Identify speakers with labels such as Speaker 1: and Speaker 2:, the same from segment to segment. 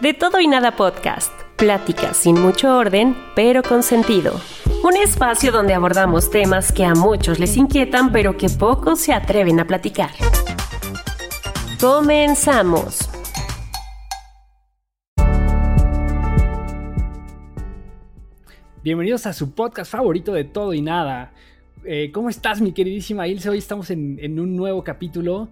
Speaker 1: De todo y nada podcast. Pláticas sin mucho orden, pero con sentido. Un espacio donde abordamos temas que a muchos les inquietan, pero que pocos se atreven a platicar. Comenzamos.
Speaker 2: Bienvenidos a su podcast favorito de todo y nada. Eh, ¿Cómo estás, mi queridísima Ilse? Hoy estamos en, en un nuevo capítulo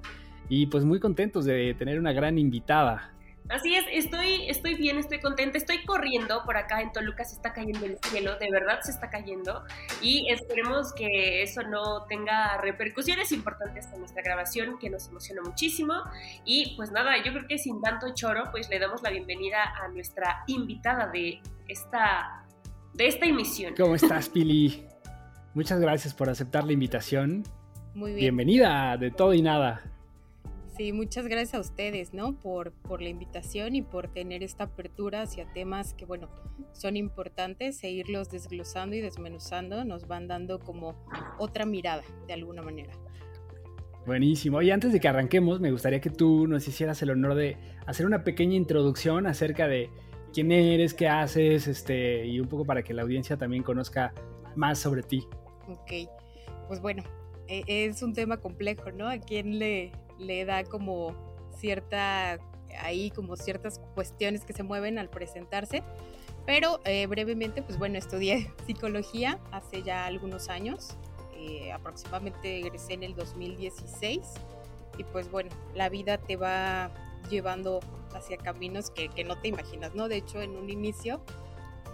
Speaker 2: y pues muy contentos de tener una gran invitada.
Speaker 1: Así es, estoy, estoy bien, estoy contenta, estoy corriendo por acá en Toluca, se está cayendo el cielo, de verdad se está cayendo y esperemos que eso no tenga repercusiones importantes en nuestra grabación, que nos emociona muchísimo y pues nada, yo creo que sin tanto choro, pues le damos la bienvenida a nuestra invitada de esta, de esta emisión.
Speaker 2: ¿Cómo estás, Pili? Muchas gracias por aceptar la invitación.
Speaker 3: Muy bien.
Speaker 2: Bienvenida de todo y nada.
Speaker 3: Sí, muchas gracias a ustedes, ¿no? Por, por la invitación y por tener esta apertura hacia temas que, bueno, son importantes e irlos desglosando y desmenuzando nos van dando como otra mirada, de alguna manera.
Speaker 2: Buenísimo. Y antes de que arranquemos, me gustaría que tú nos hicieras el honor de hacer una pequeña introducción acerca de quién eres, qué haces, este, y un poco para que la audiencia también conozca más sobre ti.
Speaker 3: Ok, pues bueno, e, es un tema complejo, ¿no? ¿A quién le, le da como cierta, ahí como ciertas cuestiones que se mueven al presentarse. Pero eh, brevemente, pues bueno, estudié psicología hace ya algunos años, eh, aproximadamente egresé en el 2016 y pues bueno, la vida te va llevando hacia caminos que, que no te imaginas, ¿no? De hecho, en un inicio,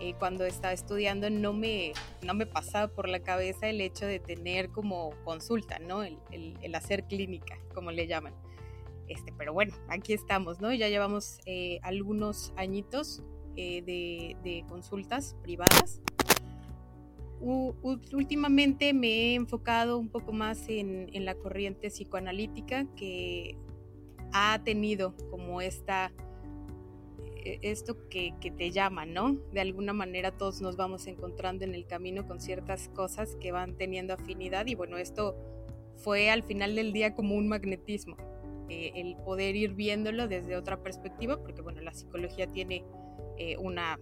Speaker 3: eh, cuando estaba estudiando, no me, no me pasaba por la cabeza el hecho de tener como consulta, ¿no? El, el, el hacer clínica como le llaman. Este, pero bueno, aquí estamos, ¿no? Ya llevamos eh, algunos añitos eh, de, de, consultas privadas. U, últimamente me he enfocado un poco más en, en, la corriente psicoanalítica que ha tenido como esta esto que, que, te llama, ¿no? De alguna manera todos nos vamos encontrando en el camino con ciertas cosas que van teniendo afinidad y bueno, esto fue al final del día como un magnetismo, eh, el poder ir viéndolo desde otra perspectiva, porque bueno, la psicología tiene eh, una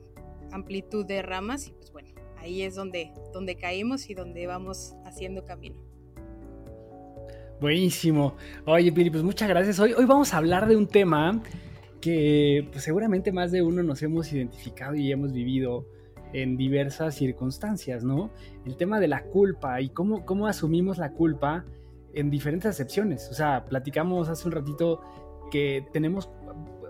Speaker 3: amplitud de ramas y pues bueno, ahí es donde, donde caímos y donde vamos haciendo camino.
Speaker 2: Buenísimo. Oye, Piri, pues muchas gracias. Hoy, hoy vamos a hablar de un tema que pues, seguramente más de uno nos hemos identificado y hemos vivido en diversas circunstancias, ¿no? El tema de la culpa y cómo, cómo asumimos la culpa en diferentes acepciones. O sea, platicamos hace un ratito que tenemos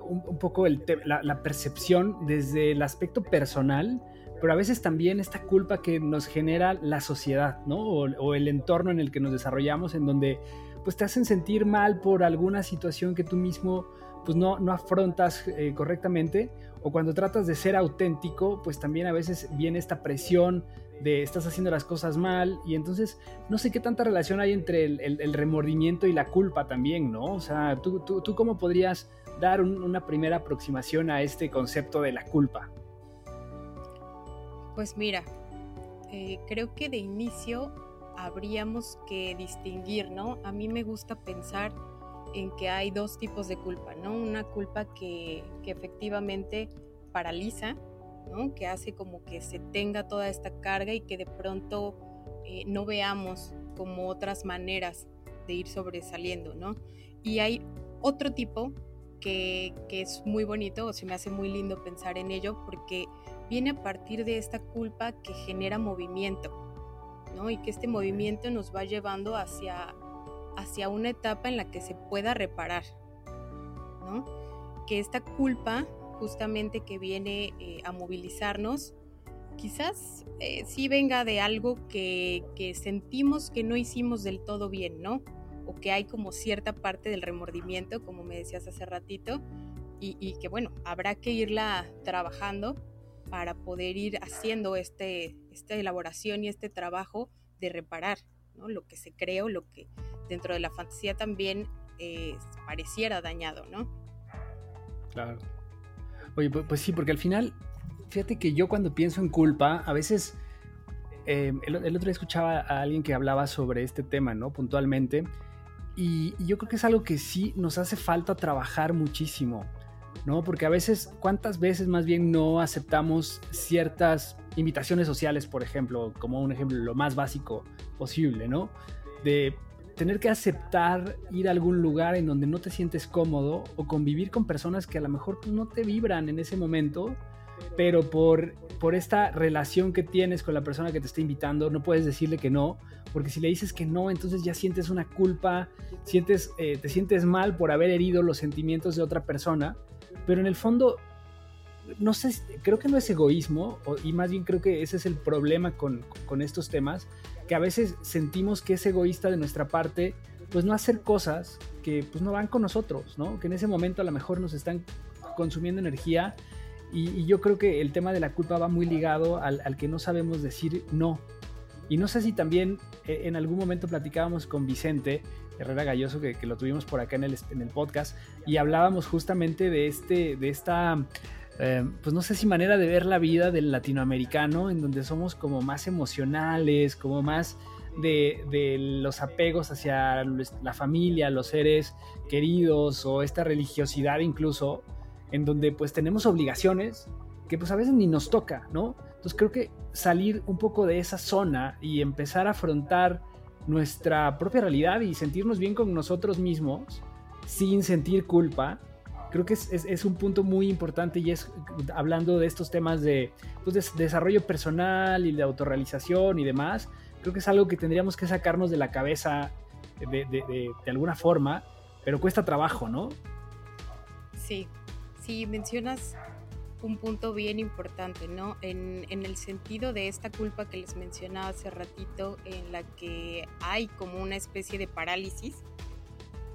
Speaker 2: un, poco el la, la, percepción desde el aspecto personal, pero a veces también esta culpa que nos genera la sociedad, ¿no? O, o, el entorno en el que nos desarrollamos, en donde pues te hacen sentir mal por alguna situación que tú mismo pues no, no afrontas eh, correctamente, o cuando tratas de ser auténtico, pues también a veces viene esta presión de estás haciendo las cosas mal y entonces no sé qué tanta relación hay entre el, remordimiento y la culpa también, ¿no? O sea, ¿tú, tú, tú cómo podrías dar un, una primera aproximación a este concepto de la culpa?
Speaker 3: Pues mira, eh, creo que de inicio habríamos que distinguir, ¿no? A mí me gusta pensar en que hay dos tipos de culpa, ¿no? Una culpa que, que efectivamente paraliza, ¿no? que hace como que se tenga toda esta carga y que de pronto eh, no veamos como otras maneras de ir sobresaliendo, ¿no? Y hay otro tipo que, que es muy bonito o se me hace muy lindo pensar en ello porque viene a partir de esta culpa que genera movimiento, ¿no? Y que este movimiento nos va llevando hacia, hacia una etapa en la que se pueda reparar, ¿no? Que esta culpa justamente que viene eh, a movilizarnos, quizás eh, sí venga de algo que, que sentimos que no hicimos del todo bien, ¿no? O que hay como cierta parte del remordimiento, como me decías hace ratito, y, y que bueno, habrá que irla trabajando para poder ir haciendo este, esta elaboración y este trabajo de reparar ¿no? lo que se creó, lo que dentro de la fantasía también eh, pareciera dañado, ¿no?
Speaker 2: Claro. Oye, pues, pues, sí, porque al final, fíjate que yo cuando pienso en culpa, a veces, eh, el, otro día escuchaba a alguien que hablaba sobre este tema, ¿no? Puntualmente, y, y yo creo que es algo que sí nos hace falta trabajar muchísimo. ¿no? Porque a veces, ¿cuántas veces más bien no aceptamos ciertas invitaciones sociales, por ejemplo, como un ejemplo lo más básico posible, ¿no? De tener que aceptar ir a algún lugar en donde no te sientes cómodo o convivir con personas que a lo mejor no te vibran en ese momento, pero por, por esta relación que tienes con la persona que te está invitando, no puedes decirle que no, porque si le dices que no, entonces ya sientes una culpa, sientes, eh, te sientes mal por haber herido los sentimientos de otra persona pero en el fondo, no sé, creo que no es egoísmo, y más bien creo que ese es el problema con, con estos temas, que a veces sentimos que es egoísta de nuestra parte, pues no hacer cosas que pues no van con nosotros, ¿no? Que en ese momento a lo mejor nos están consumiendo energía y, yo creo que el tema de la culpa va muy ligado al, al, que no sabemos decir no. Y no sé si también eh, en algún momento platicábamos con Vicente Herrera Galloso, que, lo tuvimos por acá en el, en el podcast, y hablábamos justamente de, este, de esta, eh, pues no sé si manera de ver la vida del latinoamericano, en donde somos como más emocionales, como más de, los apegos hacia la familia, los seres queridos, o esta religiosidad incluso, en donde pues tenemos obligaciones que pues a veces ni nos toca, ¿no? Entonces creo que salir un poco de esa zona y empezar a afrontar nuestra propia realidad y sentirnos bien con nosotros mismos sin sentir culpa, creo que es, un punto muy importante y es hablando de estos temas de, pues, de, desarrollo personal y de autorrealización y demás, creo que es algo que tendríamos que sacarnos de la cabeza de, de alguna forma, pero cuesta trabajo, ¿no?
Speaker 3: Sí, sí, mencionas un punto bien importante, ¿no? En, el sentido de esta culpa que les mencionaba hace ratito, en la que hay como una especie de parálisis,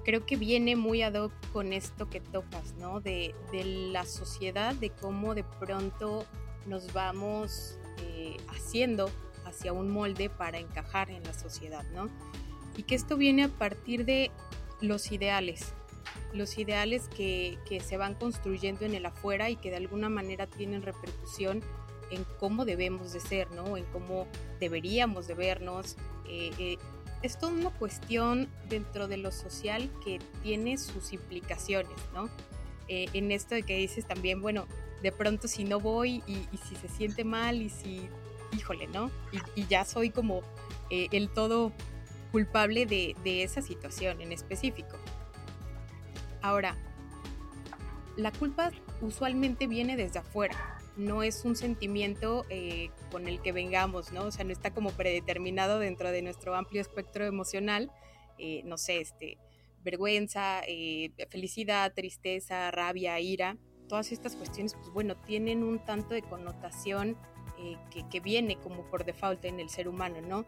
Speaker 3: creo que viene muy ad hoc con esto que tocas, ¿no? De, la sociedad, de cómo de pronto nos vamos eh, haciendo hacia un molde para encajar en la sociedad, ¿no? Y que esto viene a partir de los ideales, los ideales que, se van construyendo en el afuera y que de alguna manera tienen repercusión en cómo debemos de ser, ¿no? En cómo deberíamos de vernos. Eh, eh, es toda una cuestión dentro de lo social que tiene sus implicaciones, ¿no? Eh, en esto de que dices también, bueno, de pronto si no voy y, si se siente mal y si, híjole, ¿no? Y, ya soy como el todo culpable de, de esa situación en específico. Ahora, la culpa usualmente viene desde afuera, no es un sentimiento eh, con el que vengamos, ¿no? O sea, no está como predeterminado dentro de nuestro amplio espectro emocional, eh, no sé, este, vergüenza, eh, felicidad, tristeza, rabia, ira, todas estas cuestiones, pues bueno, tienen un tanto de connotación que, que viene como por default en el ser humano, ¿no?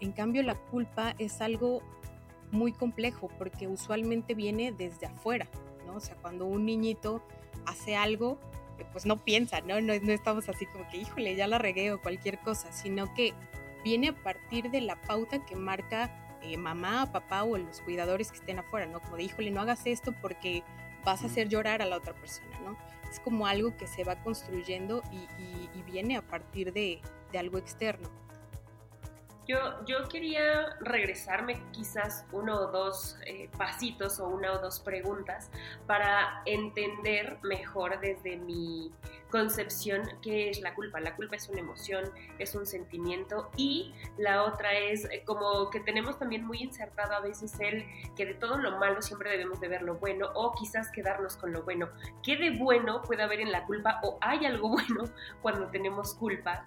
Speaker 3: En cambio, la culpa es algo muy complejo porque usualmente viene desde afuera, ¿no? O sea, cuando un niñito hace algo, pues no piensa, ¿no? ¿no? estamos así como que, híjole, ya la regué o cualquier cosa, sino que viene a partir de la pauta que marca eh, mamá, papá o los cuidadores que estén afuera, ¿no? Como de, híjole, no hagas esto porque vas a hacer llorar a la otra persona, ¿no? Es como algo que se va construyendo y, viene a partir de, de algo externo.
Speaker 1: Yo, quería regresarme quizás uno o dos eh, pasitos o una o dos preguntas para entender mejor desde mi, concepción qué es la culpa. La culpa es una emoción, es un sentimiento y la otra es eh, como que tenemos también muy insertado a veces el que de todo lo malo siempre debemos de ver lo bueno o quizás quedarnos con lo bueno. ¿Qué de bueno puede haber en la culpa o hay algo bueno cuando tenemos culpa?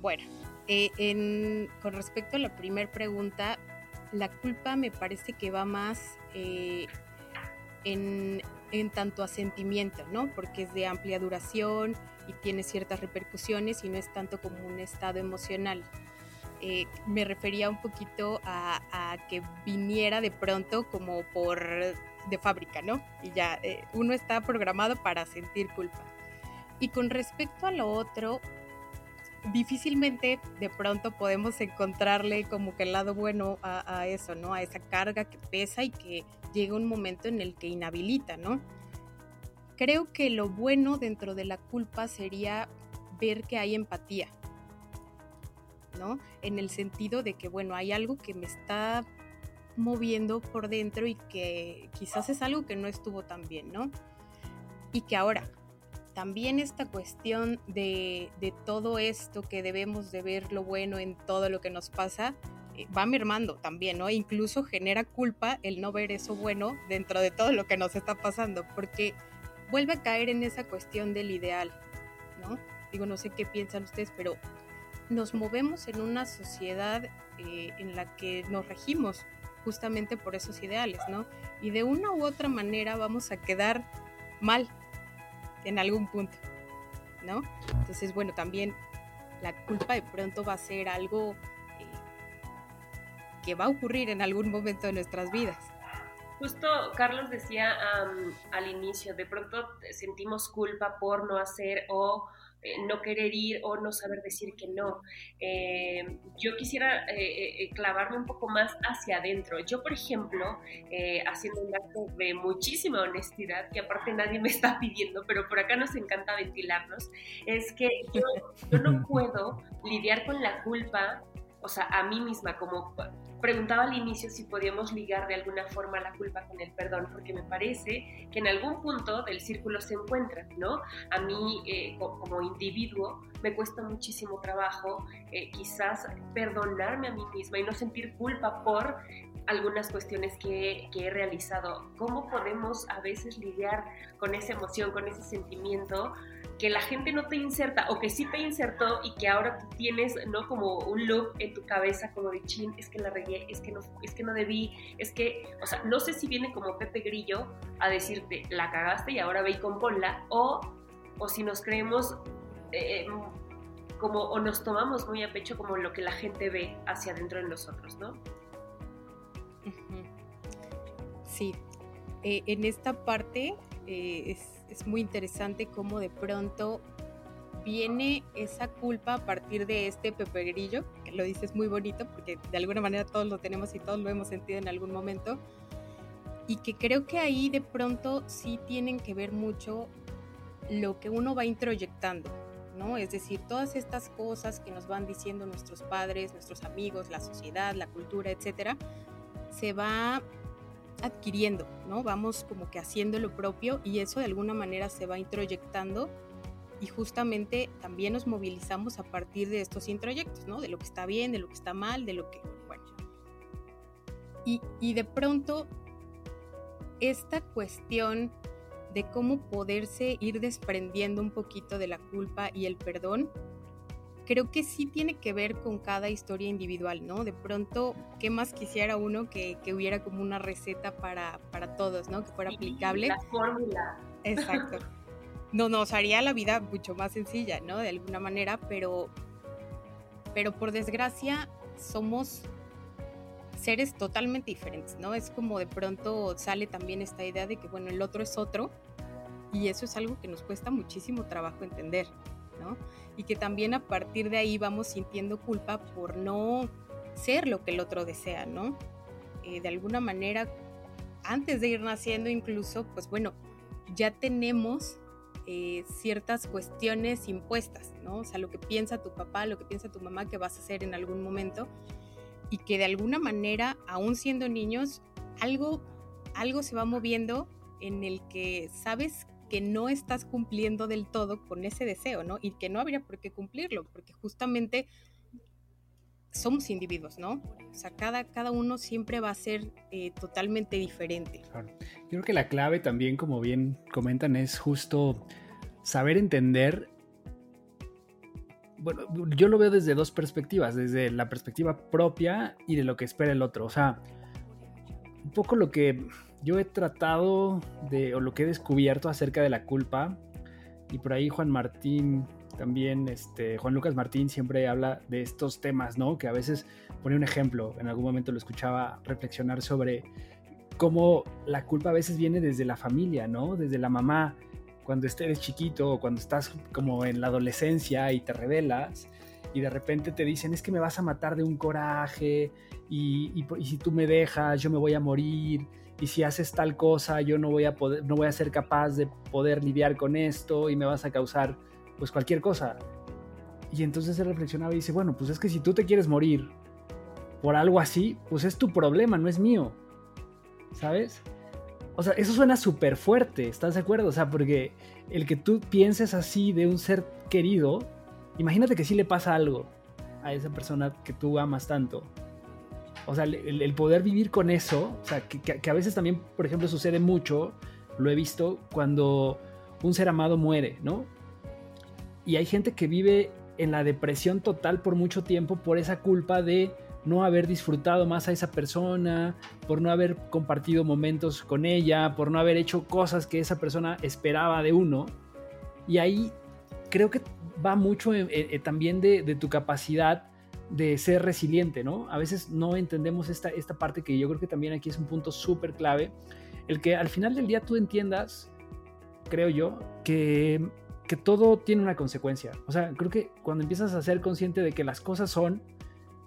Speaker 3: Bueno, eh, con respecto a la primera pregunta, la culpa me parece que va más eh, en, tanto a sentimiento, ¿no? Porque es de amplia duración y tiene ciertas repercusiones y no es tanto como un estado emocional. Eh, me refería un poquito a, que viniera de pronto como por de fábrica, ¿no? Y ya eh, uno está programado para sentir culpa. Y con respecto a lo otro, difícilmente de pronto podemos encontrarle como que el lado bueno a, eso, ¿no? A esa carga que pesa y que llega un momento en el que inhabilita, ¿no? Creo que lo bueno dentro de la culpa sería ver que hay empatía, ¿no? En el sentido de que, bueno, hay algo que me está moviendo por dentro y que quizás es algo que no estuvo tan bien, ¿no? Y que ahora, también esta cuestión de, todo esto que debemos de ver lo bueno en todo lo que nos pasa, eh, va mermando también, ¿no? incluso genera culpa el no ver eso bueno dentro de todo lo que nos está pasando, porque vuelve a caer en esa cuestión del ideal, ¿no? Digo, no sé qué piensan ustedes, pero nos movemos en una sociedad eh, en la que nos regimos justamente por esos ideales, ¿no? Y de una u otra manera vamos a quedar mal en algún punto, ¿no? Entonces, bueno, también la culpa de pronto va a ser algo eh, que va a ocurrir en algún momento de nuestras vidas.
Speaker 1: Justo Carlos decía al inicio, de pronto sentimos culpa por no hacer o no querer ir o no saber decir que no. Eh, yo quisiera eh, clavarme un poco más hacia adentro. Yo, por ejemplo, haciendo un acto de muchísima honestidad, que aparte nadie me está pidiendo, pero por acá nos encanta ventilarnos, es que yo, yo no puedo lidiar con la culpa o sea, a mí misma, como preguntaba al inicio si podíamos ligar de alguna forma la culpa con el perdón, porque me parece que en algún punto del círculo se encuentran, ¿no? A mí eh, como individuo me cuesta muchísimo trabajo eh, quizás perdonarme a mí misma y no sentir culpa por algunas cuestiones que, que, he realizado. ¿Cómo podemos a veces lidiar con esa emoción, con ese sentimiento? que la gente no te inserta o que sí te insertó y que ahora tú tienes, ¿no? Como un loop en tu cabeza como de chin, es que la regué, es que no, es que no debí, es que, o sea, no sé si viene como Pepe Grillo a decirte, la cagaste y ahora ve y componla, o, o si nos creemos eh, como, o nos tomamos muy a pecho como lo que la gente ve hacia adentro de nosotros, ¿no?
Speaker 3: Sí, eh, en esta parte eh, es es muy interesante cómo de pronto viene esa culpa a partir de este Pepe Grillo, que lo dices muy bonito porque de alguna manera todos lo tenemos y todos lo hemos sentido en algún momento, y que creo que ahí de pronto sí tienen que ver mucho lo que uno va introyectando, ¿no? Es decir, todas estas cosas que nos van diciendo nuestros padres, nuestros amigos, la sociedad, la cultura, etcétera, se va adquiriendo, ¿no? Vamos como que haciendo lo propio y eso de alguna manera se va introyectando y justamente también nos movilizamos a partir de estos introyectos, ¿no? De lo que está bien, de lo que está mal, de lo que, bueno. Y, y de pronto, esta cuestión de cómo poderse ir desprendiendo un poquito de la culpa y el perdón, creo que sí tiene que ver con cada historia individual, ¿no? De pronto, ¿qué más quisiera uno que, hubiera como una receta para, para todos, ¿no? Que fuera aplicable.
Speaker 1: La fórmula.
Speaker 3: Exacto. No, nos haría la vida mucho más sencilla, ¿no? De alguna manera, pero, pero por desgracia somos seres totalmente diferentes, ¿no? Es como de pronto sale también esta idea de que, bueno, el otro es otro y eso es algo que nos cuesta muchísimo trabajo entender, y que también a partir de ahí vamos sintiendo culpa por no ser lo que el otro desea, ¿no? Eh, de alguna manera, antes de ir naciendo incluso, pues bueno, ya tenemos eh, ciertas cuestiones impuestas, ¿no? O sea, lo que piensa tu papá, lo que piensa tu mamá que vas a hacer en algún momento y que de alguna manera, aún siendo niños, algo, algo se va moviendo en el que sabes que no estás cumpliendo del todo con ese deseo, ¿no? Y que no habría por qué cumplirlo, porque justamente somos individuos, ¿no? O sea, cada, cada uno siempre va a ser eh, totalmente diferente.
Speaker 2: Yo creo que la clave también, como bien comentan, es justo saber entender. Bueno, yo lo veo desde dos perspectivas, desde la perspectiva propia y de lo que espera el otro. O sea, un poco lo que yo he tratado de, o lo que he descubierto acerca de la culpa, y por ahí Juan Martín también, este, Juan Lucas Martín siempre habla de estos temas, ¿no? Que a veces pone un ejemplo, en algún momento lo escuchaba reflexionar sobre cómo la culpa a veces viene desde la familia, ¿no? Desde la mamá, cuando eres chiquito o cuando estás como en la adolescencia y te rebelas y de repente te dicen es que me vas a matar de un coraje y, y, si tú me dejas yo me voy a morir y si haces tal cosa yo no voy a poder no voy a ser capaz de poder lidiar con esto y me vas a causar pues cualquier cosa y entonces se reflexionaba y dice bueno pues es que si tú te quieres morir por algo así pues es tu problema no es mío sabes o sea eso suena súper fuerte estás de acuerdo o sea porque el que tú pienses así de un ser querido imagínate que sí le pasa algo a esa persona que tú amas tanto. O sea, el, poder vivir con eso, o sea, que, a veces también, por ejemplo, sucede mucho, lo he visto, cuando un ser amado muere, ¿no? Y hay gente que vive en la depresión total por mucho tiempo por esa culpa de no haber disfrutado más a esa persona, por no haber compartido momentos con ella, por no haber hecho cosas que esa persona esperaba de uno. Y ahí creo que va mucho también de, tu capacidad de ser resiliente, ¿no? A veces no entendemos esta, esta parte que yo creo que también aquí es un punto súper clave, el que al final del día tú entiendas, creo yo, que, que todo tiene una consecuencia. O sea, creo que cuando empiezas a ser consciente de que las cosas son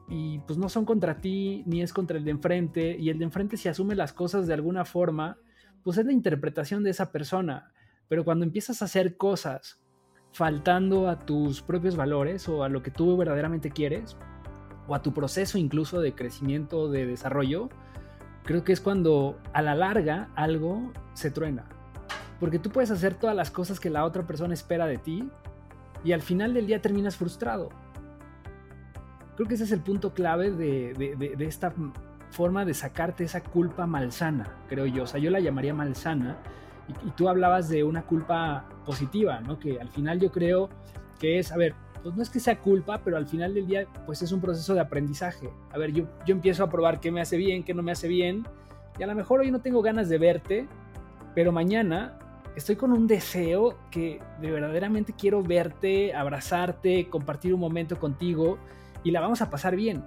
Speaker 2: y pues no son contra ti ni es contra el de enfrente y el de enfrente si asume las cosas de alguna forma, pues es la interpretación de esa persona. Pero cuando empiezas a hacer cosas faltando a tus propios valores o a lo que tú verdaderamente quieres, o a tu proceso incluso de crecimiento, de desarrollo, creo que es cuando a la larga algo se truena. Porque tú puedes hacer todas las cosas que la otra persona espera de ti y al final del día terminas frustrado. Creo que ese es el punto clave de, esta forma de sacarte esa culpa malsana, creo yo. O sea, yo la llamaría malsana y, tú hablabas de una culpa positiva, ¿no? Que al final yo creo que es, a ver, pues no es que sea culpa, pero al final del día, pues es un proceso de aprendizaje. A ver, yo, yo empiezo a probar qué me hace bien, qué no me hace bien, y a lo mejor hoy no tengo ganas de verte, pero mañana estoy con un deseo que de verdaderamente quiero verte, abrazarte, compartir un momento contigo y la vamos a pasar bien.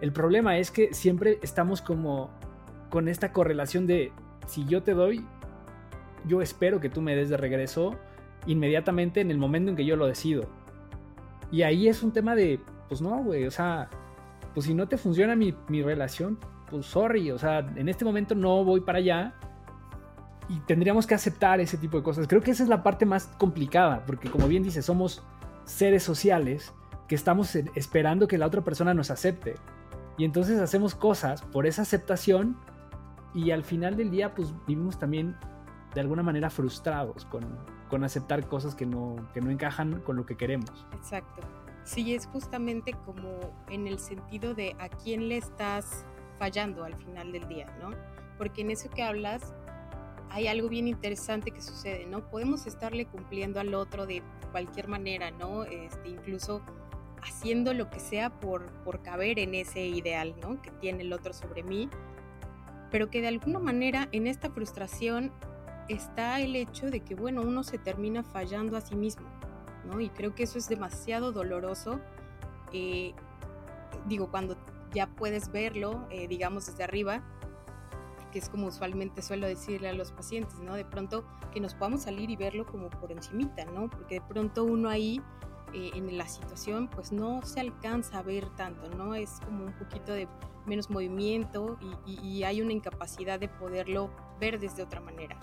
Speaker 2: El problema es que siempre estamos como con esta correlación de si yo te doy, yo espero que tú me des de regreso inmediatamente en el momento en que yo lo decido. Y ahí es un tema de, pues no, güey, o sea, pues si no te funciona mi, relación, pues sorry, o sea, en este momento no voy para allá y tendríamos que aceptar ese tipo de cosas. Creo que esa es la parte más complicada, porque como bien dice, somos seres sociales que estamos esperando que la otra persona nos acepte. Y entonces hacemos cosas por esa aceptación y al final del día pues vivimos también de alguna manera frustrados con, con aceptar cosas que no, que no encajan con lo que queremos.
Speaker 3: Exacto. Sí, es justamente como en el sentido de a quién le estás fallando al final del día, ¿no? Porque en eso que hablas hay algo bien interesante que sucede, ¿no? Podemos estarle cumpliendo al otro de cualquier manera, ¿no? Este, incluso haciendo lo que sea por, por caber en ese ideal, ¿no? Que tiene el otro sobre mí, pero que de alguna manera en esta frustración está el hecho de que, bueno, uno se termina fallando a sí mismo, ¿no? Y creo que eso es demasiado doloroso. Eh, digo, cuando ya puedes verlo, eh, digamos, desde arriba, que es como usualmente suelo decirle a los pacientes, ¿no? De pronto que nos podamos salir y verlo como por encimita, ¿no? Porque de pronto uno ahí eh, en la situación pues no se alcanza a ver tanto, ¿no? Es como un poquito de menos movimiento y hay una incapacidad de poderlo ver desde otra manera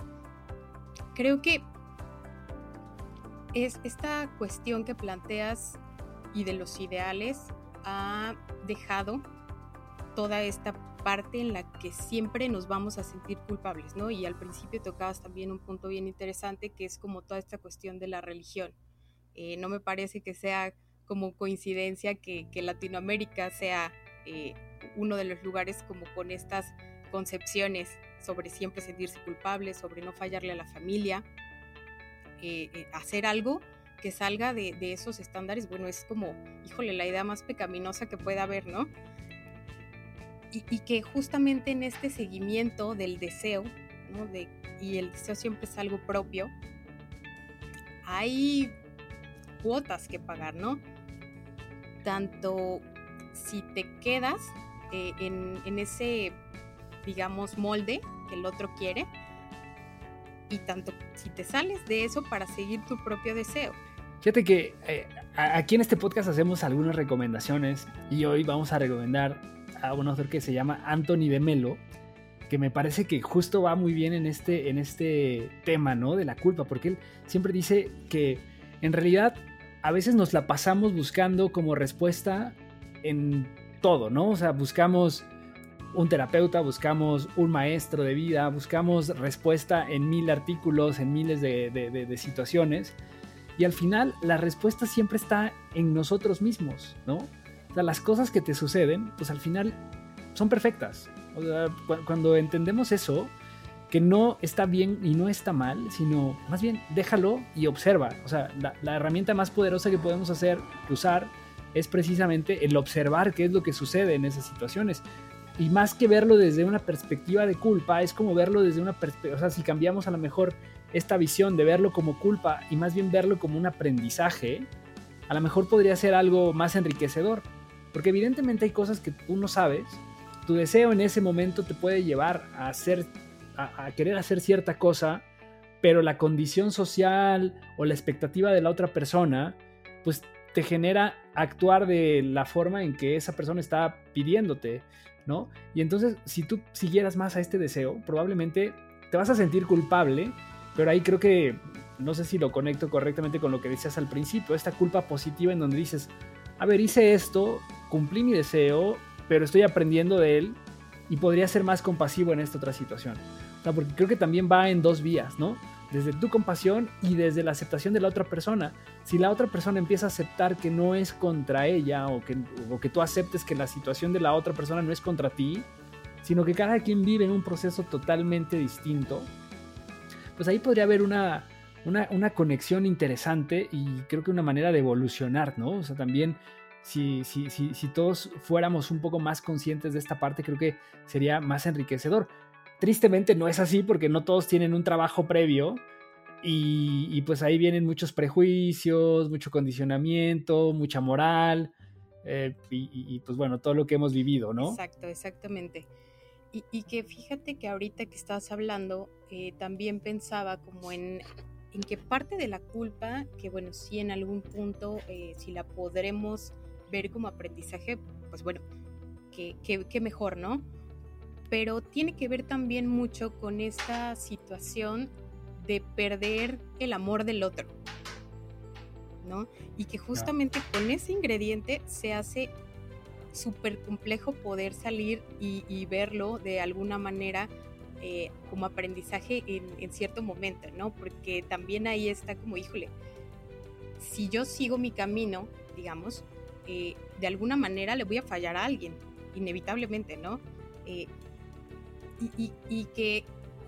Speaker 3: creo que es esta cuestión que planteas y de los ideales ha dejado toda esta parte en la que siempre nos vamos a sentir culpables, ¿no? Y al principio tocabas también un punto bien interesante que es como toda esta cuestión de la religión. Eh, no me parece que sea como coincidencia que, Latinoamérica sea eh, uno de los lugares como con estas concepciones sobre siempre sentirse culpable, sobre no fallarle a la familia, eh, hacer algo que salga de, esos estándares, bueno, es como, híjole, la idea más pecaminosa que pueda haber, ¿no? y, que justamente en este seguimiento del deseo, ¿no? de, y el deseo siempre es algo propio, hay cuotas que pagar, ¿no? Tanto si te quedas eh, en, ese, digamos, molde que el otro quiere, y tanto si te sales de eso para seguir tu propio deseo.
Speaker 2: Fíjate que eh, aquí en este podcast hacemos algunas recomendaciones y hoy vamos a recomendar a un autor que se llama Anthony de Melo, que me parece que justo va muy bien en este, en este tema, ¿no? De la culpa, porque él siempre dice que en realidad a veces nos la pasamos buscando como respuesta en todo, ¿no? O sea, buscamos un terapeuta, buscamos un maestro de vida, buscamos respuesta en mil artículos, en miles de, situaciones. Y al final la respuesta siempre está en nosotros mismos, ¿no? las cosas que te suceden, pues al final son perfectas. O sea, cuando entendemos eso, que no está bien y no está mal, sino más bien déjalo y observa. O sea, la, herramienta más poderosa que podemos hacer, usar, es precisamente el observar qué es lo que sucede en esas situaciones. Y más que verlo desde una perspectiva de culpa, es como verlo desde una perspectiva, o sea, si cambiamos a lo mejor esta visión de verlo como culpa y más bien verlo como un aprendizaje, a lo mejor podría ser algo más enriquecedor. Porque evidentemente hay cosas que tú no sabes. Tu deseo en ese momento te puede llevar a hacer, a, querer hacer cierta cosa, pero la condición social o la expectativa de la otra persona, pues te genera actuar de la forma en que esa persona está pidiéndote, ¿no? Y entonces, si tú siguieras más a este deseo, probablemente te vas a sentir culpable, pero ahí creo que, no sé si lo conecto correctamente con lo que decías al principio, esta culpa positiva en donde dices, a ver, hice esto, cumplí mi deseo, pero estoy aprendiendo de él y podría ser más compasivo en esta otra situación. O sea, porque creo que también va en dos vías, ¿no? Desde tu compasión y desde la aceptación de la otra persona. Si la otra persona empieza a aceptar que no es contra ella o que, o que tú aceptes que la situación de la otra persona no es contra ti, sino que cada quien vive en un proceso totalmente distinto, pues ahí podría haber una, una, una, conexión interesante y creo que una manera de evolucionar, ¿no? O sea, también si, si, si, si todos fuéramos un poco más conscientes de esta parte, creo que sería más enriquecedor. Tristemente no es así porque no todos tienen un trabajo previo y, pues ahí vienen muchos prejuicios, mucho condicionamiento, mucha moral eh, y, pues bueno, todo lo que hemos vivido, ¿no?
Speaker 3: Exacto, exactamente. Y, que fíjate que ahorita que estabas hablando, eh, también pensaba como en, en que parte de la culpa, que bueno, sí en algún punto, eh, si la podremos ver como aprendizaje, pues bueno, que, mejor, ¿no? Pero tiene que ver también mucho con esta situación de perder el amor del otro, ¿no? Y que justamente con ese ingrediente se hace súper complejo poder salir y, verlo de alguna manera eh, como aprendizaje en, en, cierto momento, ¿no? Porque también ahí está como, híjole, si yo sigo mi camino, digamos, eh, de alguna manera le voy a fallar a alguien, inevitablemente, ¿no? Eh, y, que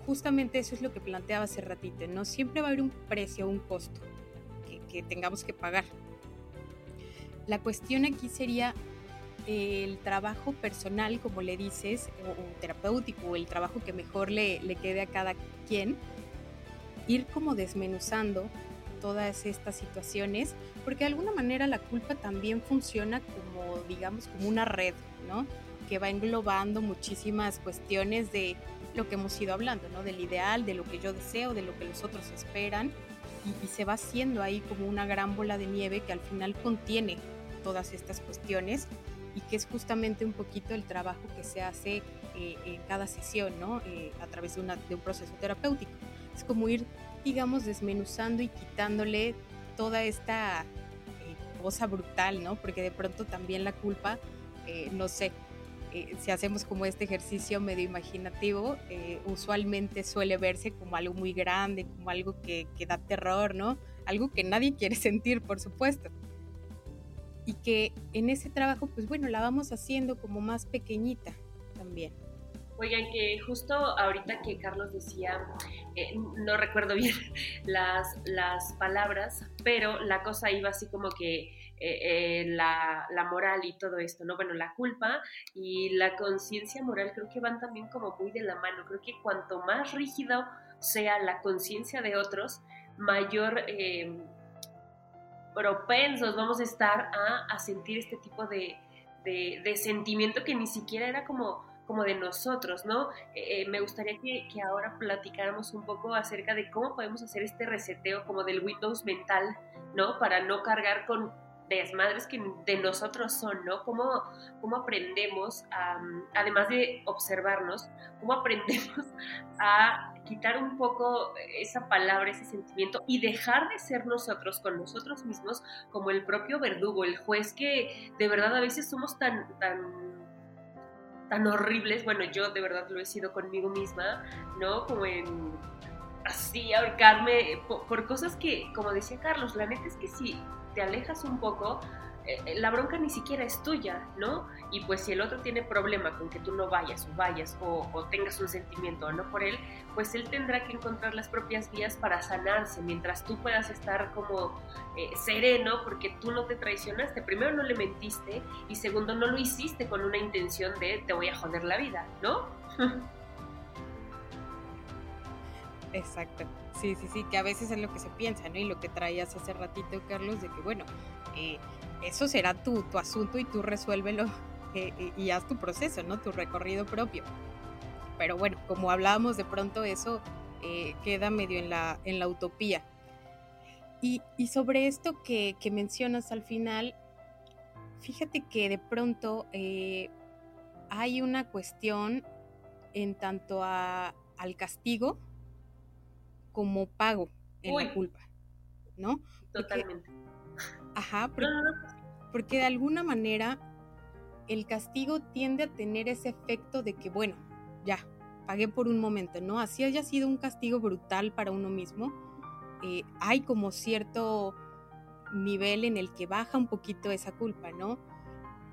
Speaker 3: justamente eso es lo que planteaba hace ratito, ¿no? Siempre va a haber un precio, un costo que, tengamos que pagar. La cuestión aquí sería el trabajo personal, como le dices, o, terapéutico, o el trabajo que mejor le, le quede a cada quien, ir como desmenuzando todas estas situaciones, porque de alguna manera la culpa también funciona como, digamos, como una red, ¿no? Que va englobando muchísimas cuestiones de lo que hemos ido hablando, ¿no? Del ideal, de lo que yo deseo, de lo que los otros esperan, y, se va haciendo ahí como una gran bola de nieve que al final contiene todas estas cuestiones y que es justamente un poquito el trabajo que se hace eh, en cada sesión, ¿no? Eh, a través de, una, de un proceso terapéutico. Es como ir digamos, desmenuzando y quitándole toda esta eh, cosa brutal, ¿no? Porque de pronto también la culpa, eh, no sé, eh, si hacemos como este ejercicio medio imaginativo, eh, usualmente suele verse como algo muy grande, como algo que, que da terror, ¿no? Algo que nadie quiere sentir, por supuesto. Y que en ese trabajo, pues bueno, la vamos haciendo como más pequeñita también.
Speaker 1: Oigan, que justo ahorita que Carlos decía, eh, no recuerdo bien las, las palabras, pero la cosa iba así como que eh, eh, la, moral y todo esto, ¿no? Bueno, la culpa y la conciencia moral creo que van también como muy de la mano. Creo que cuanto más rígido sea la conciencia de otros, mayor propensos vamos a estar a, sentir este tipo de, de, sentimiento que ni siquiera era como como de nosotros, ¿no? Eh, eh, me gustaría que, que, ahora platicáramos un poco acerca de cómo podemos hacer este reseteo como del Windows mental, ¿no? Para no cargar con desmadres que de nosotros son, ¿no? ¿Cómo, cómo aprendemos, además de observarnos, cómo aprendemos a quitar un poco esa palabra, ese sentimiento y dejar de ser nosotros con nosotros mismos como el propio verdugo, el juez que de verdad a veces somos tan, tan tan horribles, bueno, yo de verdad lo he sido conmigo misma, ¿no? Como en así ahorcarme por, cosas que, como decía Carlos, la neta es que si te alejas un poco, eh, la bronca ni siquiera es tuya, ¿no? Y pues si el otro tiene problema con que tú no vayas o vayas o, tengas un sentimiento o no por él, pues él tendrá que encontrar las propias vías para sanarse, mientras tú puedas estar como eh, sereno porque tú no te traicionaste. Primero no le mentiste y segundo no lo hiciste con una intención de te voy a joder la vida, ¿no?
Speaker 3: Exacto. Sí, sí, sí, que a veces es lo que se piensa, ¿no? Y lo que traías hace ratito, Carlos, de que, bueno, eh, eso será tu, tu asunto y tú resuélvelo eh, eh, y haz tu proceso, ¿no? Tu recorrido propio. Pero bueno, como hablábamos de pronto, eso queda medio en la, en la utopía. Y, y sobre esto que, que, mencionas al final, fíjate que de pronto hay una cuestión en tanto a, al castigo como pago en la culpa, ¿no?
Speaker 1: Totalmente.
Speaker 3: Ajá, porque, de alguna manera el castigo tiende a tener ese efecto de que, bueno, ya, pagué por un momento, ¿no? Así haya sido un castigo brutal para uno mismo, eh, hay como cierto nivel en el que baja un poquito esa culpa, ¿no?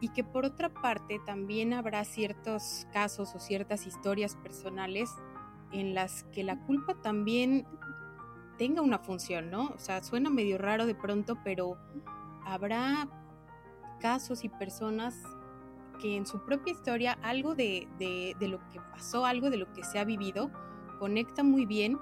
Speaker 3: Y que por otra parte también habrá ciertos casos o ciertas historias personales en las que la culpa también tenga una función, ¿no? O sea, suena medio raro de pronto, pero habrá casos y personas que en su propia historia algo de, lo que pasó, algo de lo que se ha vivido, conecta muy bien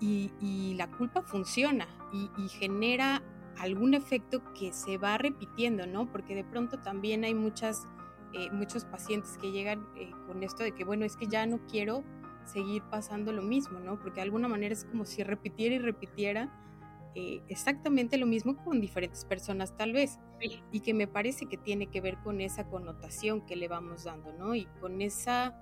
Speaker 3: y, la culpa funciona y, genera algún efecto que se va repitiendo, ¿no? Porque de pronto también hay muchas, eh, muchos pacientes que llegan eh, con esto de que, bueno, es que ya no quiero seguir pasando lo mismo, ¿no? Porque de alguna manera es como si repitiera y repitiera eh, exactamente lo mismo con diferentes personas tal vez. Y que me parece que tiene que ver con esa connotación que le vamos dando, ¿no? Y con esa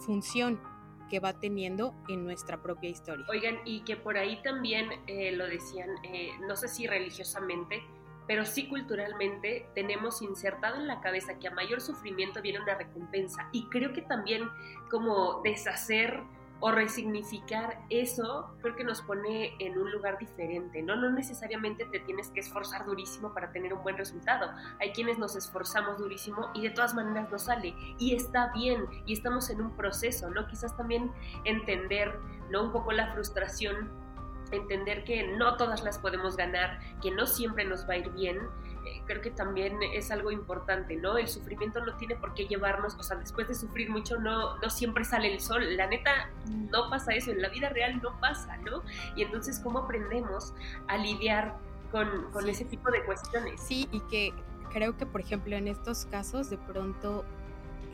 Speaker 3: función que va teniendo en nuestra propia historia.
Speaker 1: Oigan, y que por ahí también eh, lo decían, eh, no sé si religiosamente, pero sí culturalmente tenemos insertado en la cabeza que a mayor sufrimiento viene una recompensa. Y creo que también como deshacer o resignificar eso, creo que nos pone en un lugar diferente, ¿no? No necesariamente te tienes que esforzar durísimo para tener un buen resultado. Hay quienes nos esforzamos durísimo y de todas maneras no sale. Y está bien, y estamos en un proceso, ¿no? Quizás también entender, ¿no? Un poco la frustración entender que no todas las podemos ganar, que no siempre nos va a ir bien, eh, creo que también es algo importante, ¿no? El sufrimiento no tiene por qué llevarnos, o sea, después de sufrir mucho no, no siempre sale el sol, la neta no pasa eso, en la vida real no pasa, ¿no? Y entonces, ¿cómo aprendemos a lidiar con, con ese tipo de cuestiones?
Speaker 3: Sí, y que creo que, por ejemplo, en estos casos de pronto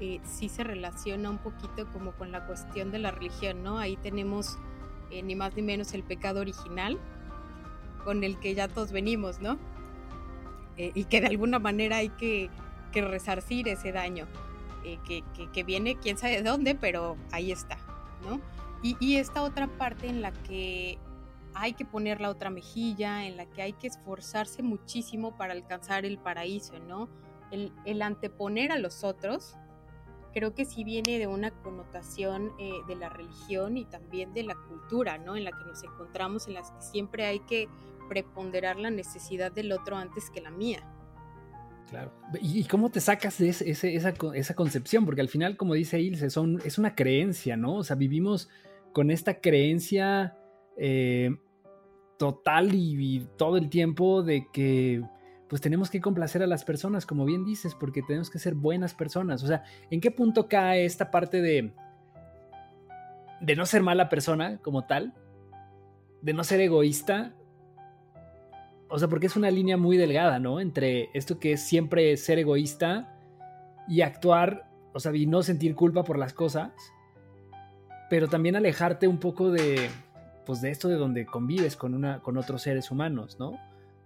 Speaker 3: eh, sí se relaciona un poquito como con la cuestión de la religión, ¿no? Ahí tenemos eh, ni más ni menos el pecado original con el que ya todos venimos, ¿no? Eh, y que de alguna manera hay que, que resarcir ese daño, eh, que, viene quién sabe de dónde, pero ahí está, ¿no? Y, y, esta otra parte en la que hay que poner la otra mejilla, en la que hay que esforzarse muchísimo para alcanzar el paraíso, ¿no? el, anteponer a los otros, creo que sí viene de una connotación eh, de la religión y también de la cultura, ¿no? En la que nos encontramos, en las que siempre hay que preponderar la necesidad del otro antes que la mía.
Speaker 2: Claro. ¿Y cómo te sacas de esa, concepción? Porque al final, como dice Ilse, es una creencia, ¿no? O sea, vivimos con esta creencia eh, total y, todo el tiempo de que pues tenemos que complacer a las personas, como bien dices, porque tenemos que ser buenas personas. O sea, ¿en qué punto cae esta parte de, de no ser mala persona como tal? De no ser egoísta, o sea, porque es una línea muy delgada, ¿no? Entre esto que es siempre ser egoísta y actuar, o sea, y no sentir culpa por las cosas, pero también alejarte un poco de, pues de esto de donde convives con, una, con otros seres humanos, ¿no?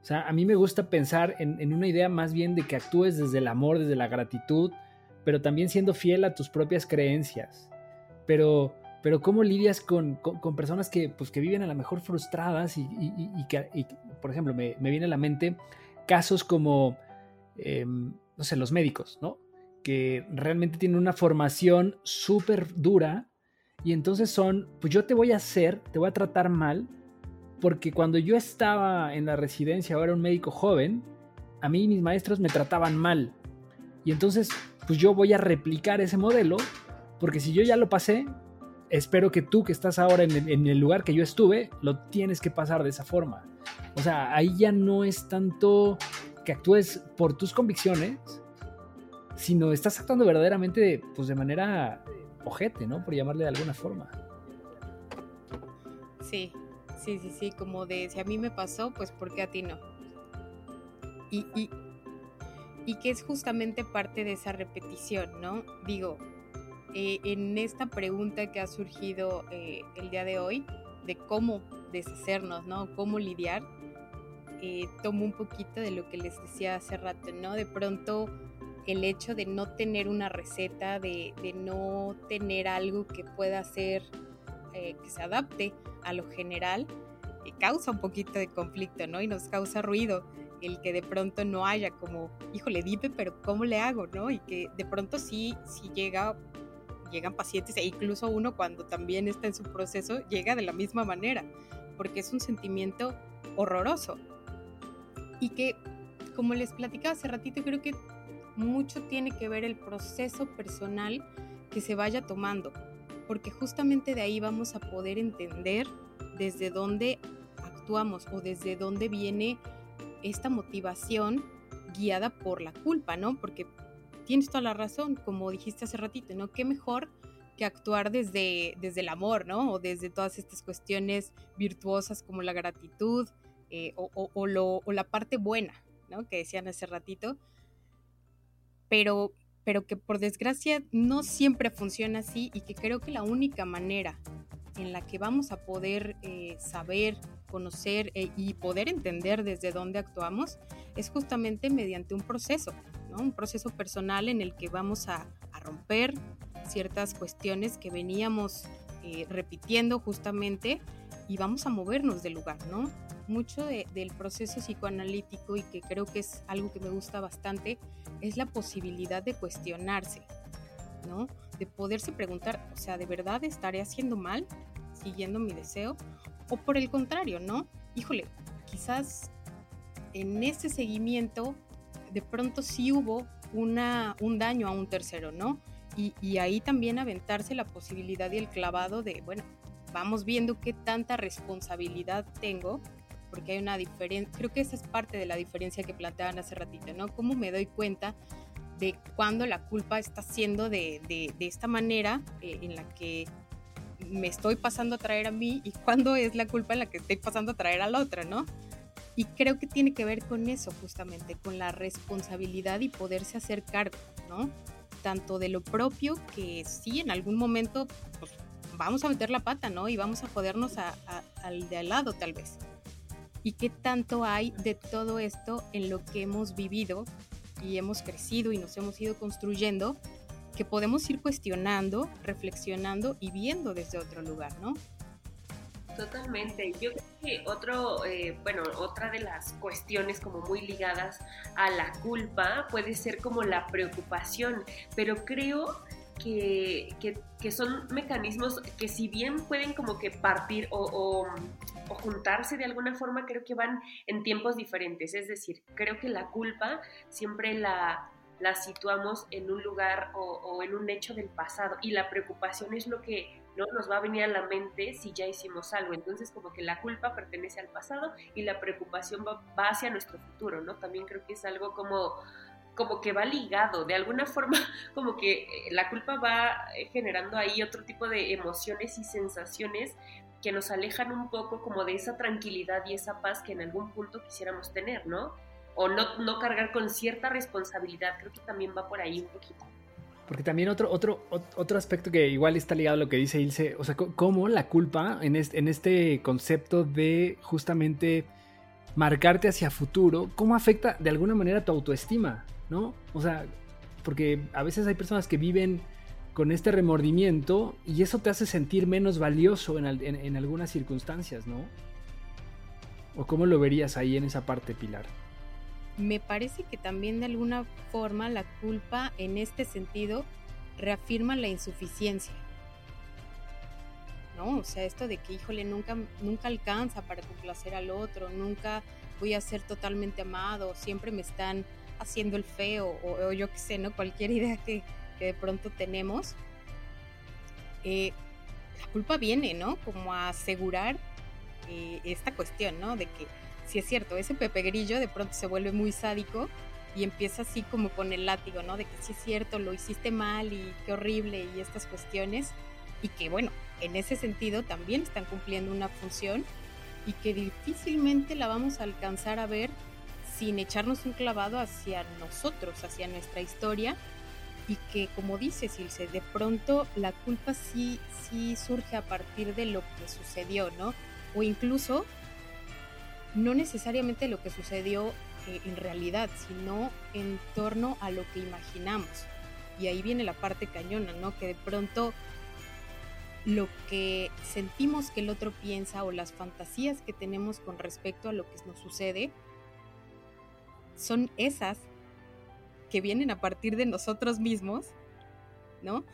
Speaker 2: O sea, a mí me gusta pensar en, en una idea más bien de que actúes desde el amor, desde la gratitud, pero también siendo fiel a tus propias creencias. Pero pero cómo lidias con, personas que, pues, que viven a lo mejor frustradas y, que, por ejemplo, me, viene a la mente casos como, em, no sé, los médicos, ¿no? Que realmente tienen una formación súper dura y entonces son, pues yo te voy a hacer, te voy a tratar mal, porque cuando yo estaba en la residencia, ahora un médico joven, a mí mis maestros me trataban mal. Y entonces, pues yo voy a replicar ese modelo, porque si yo ya lo pasé, espero que tú que estás ahora en el, lugar que yo estuve, lo tienes que pasar de esa forma. O sea, ahí ya no es tanto que actúes por tus convicciones, sino estás actuando verdaderamente de, pues de manera ojete, ¿no? Por llamarle de alguna forma.
Speaker 3: Sí, sí, sí, sí, como de si a mí me pasó, pues ¿por qué a ti no? Y, y, y que es justamente parte de esa repetición, ¿no? Digo, eh, en esta pregunta que ha surgido eh, el día de hoy, de cómo deshacernos, ¿no? Cómo lidiar, eh, tomo un poquito de lo que les decía hace rato, ¿no? De pronto el hecho de no tener una receta, de, de no tener algo que pueda hacer, que se adapte a lo general, causa un poquito de conflicto, ¿no? Y nos causa ruido el que de pronto no haya como, híjole, dime, pero ¿cómo le hago, no? Y que de pronto sí, sí llega llegan pacientes e incluso uno cuando también está en su proceso llega de la misma manera, porque es un sentimiento horroroso. Y que, como les platicaba hace ratito, creo que mucho tiene que ver el proceso personal que se vaya tomando, porque justamente de ahí vamos a poder entender desde dónde actuamos o desde dónde viene esta motivación guiada por la culpa, ¿no? Porque tienes toda la razón, como dijiste hace ratito, ¿no? Qué mejor que actuar desde, desde el amor, ¿no? O desde todas estas cuestiones virtuosas como la gratitud eh, o, o, la parte buena, ¿no? Que decían hace ratito. Pero, pero que por desgracia no siempre funciona así y que creo que la única manera en la que vamos a poder eh, saber, conocer eh, y poder entender desde dónde actuamos es justamente mediante un proceso, un proceso personal en el que vamos a, romper ciertas cuestiones que veníamos eh, repitiendo justamente y vamos a movernos del lugar, ¿no? Mucho del proceso psicoanalítico y que creo que es algo que me gusta bastante es la posibilidad de cuestionarse, ¿no? De poderse preguntar, o sea, ¿de verdad estaré haciendo mal siguiendo mi deseo? O por el contrario, ¿no? Híjole, quizás en ese seguimiento de pronto sí hubo una, un daño a un tercero, ¿no? Y, ahí también aventarse la posibilidad y el clavado de, bueno, vamos viendo qué tanta responsabilidad tengo, porque hay una diferencia, creo que esa es parte de la diferencia que planteaban hace ratito, ¿no? Cómo me doy cuenta de cuando la culpa está siendo de, de, esta manera eh, en la que me estoy pasando a traer a mí y cuándo es la culpa en la que estoy pasando a traer al otro, ¿no? Y creo que tiene que ver con eso justamente, con la responsabilidad y poderse hacer cargo, ¿no? Tanto de lo propio que sí, en algún momento pues, vamos a meter la pata, ¿no? Y vamos a jodernos al de al lado tal vez. Y qué tanto hay de todo esto en lo que hemos vivido y hemos crecido y nos hemos ido construyendo, que podemos ir cuestionando, reflexionando y viendo desde otro lugar, ¿no?
Speaker 1: Totalmente. Yo creo que otro, eh, bueno, otra de las cuestiones como muy ligadas a la culpa puede ser como la preocupación, pero creo que, que, son mecanismos que si bien pueden como que partir o, o, o, juntarse de alguna forma, creo que van en tiempos diferentes. Es decir, creo que la culpa siempre la, la situamos en un lugar o, o en un hecho del pasado y la preocupación es lo que ¿no? Nos va a venir a la mente si ya hicimos algo. Entonces, como que la culpa pertenece al pasado y la preocupación va, hacia nuestro futuro, ¿no? También creo que es algo como como que va ligado, de alguna forma como que eh, la culpa va eh, generando ahí otro tipo de emociones y sensaciones que nos alejan un poco como de esa tranquilidad y esa paz que en algún punto quisiéramos tener, ¿no? O no, no cargar con cierta responsabilidad, creo que también va por ahí un poquito.
Speaker 2: Porque también otro, otro, otro aspecto que igual está ligado a lo que dice Ilse, o sea, cómo la culpa en este, en este concepto de justamente marcarte hacia futuro, cómo afecta de alguna manera tu autoestima, ¿no? O sea, porque a veces hay personas que viven con este remordimiento y eso te hace sentir menos valioso en, en algunas circunstancias, ¿no? ¿O cómo lo verías ahí en esa parte, Pilar?
Speaker 3: me parece que también de alguna forma la culpa en este sentido reafirma la insuficiencia. ¿No? O sea, esto de que, híjole, nunca, nunca alcanza para complacer al otro, nunca voy a ser totalmente amado, siempre me están haciendo el feo, o, yo qué sé, ¿no? Cualquier idea que, de pronto tenemos. Eh, la culpa viene, ¿no? Como a asegurar eh, esta cuestión, ¿no? De que si es cierto, ese Pepe Grillo de pronto se vuelve muy sádico y empieza así como con el látigo, ¿no? De que sí es cierto, lo hiciste mal y qué horrible y estas cuestiones. Y que bueno, en ese sentido también están cumpliendo una función y que difícilmente la vamos a alcanzar a ver sin echarnos un clavado hacia nosotros, hacia nuestra historia y que como dice Silce, de pronto la culpa sí, sí surge a partir de lo que sucedió, ¿no? O incluso no necesariamente lo que sucedió eh, en realidad, sino en torno a lo que imaginamos. Y ahí viene la parte cañona, ¿no? Que de pronto lo que sentimos que el otro piensa o las fantasías que tenemos con respecto a lo que nos sucede son esas que vienen a partir de nosotros mismos, ¿no?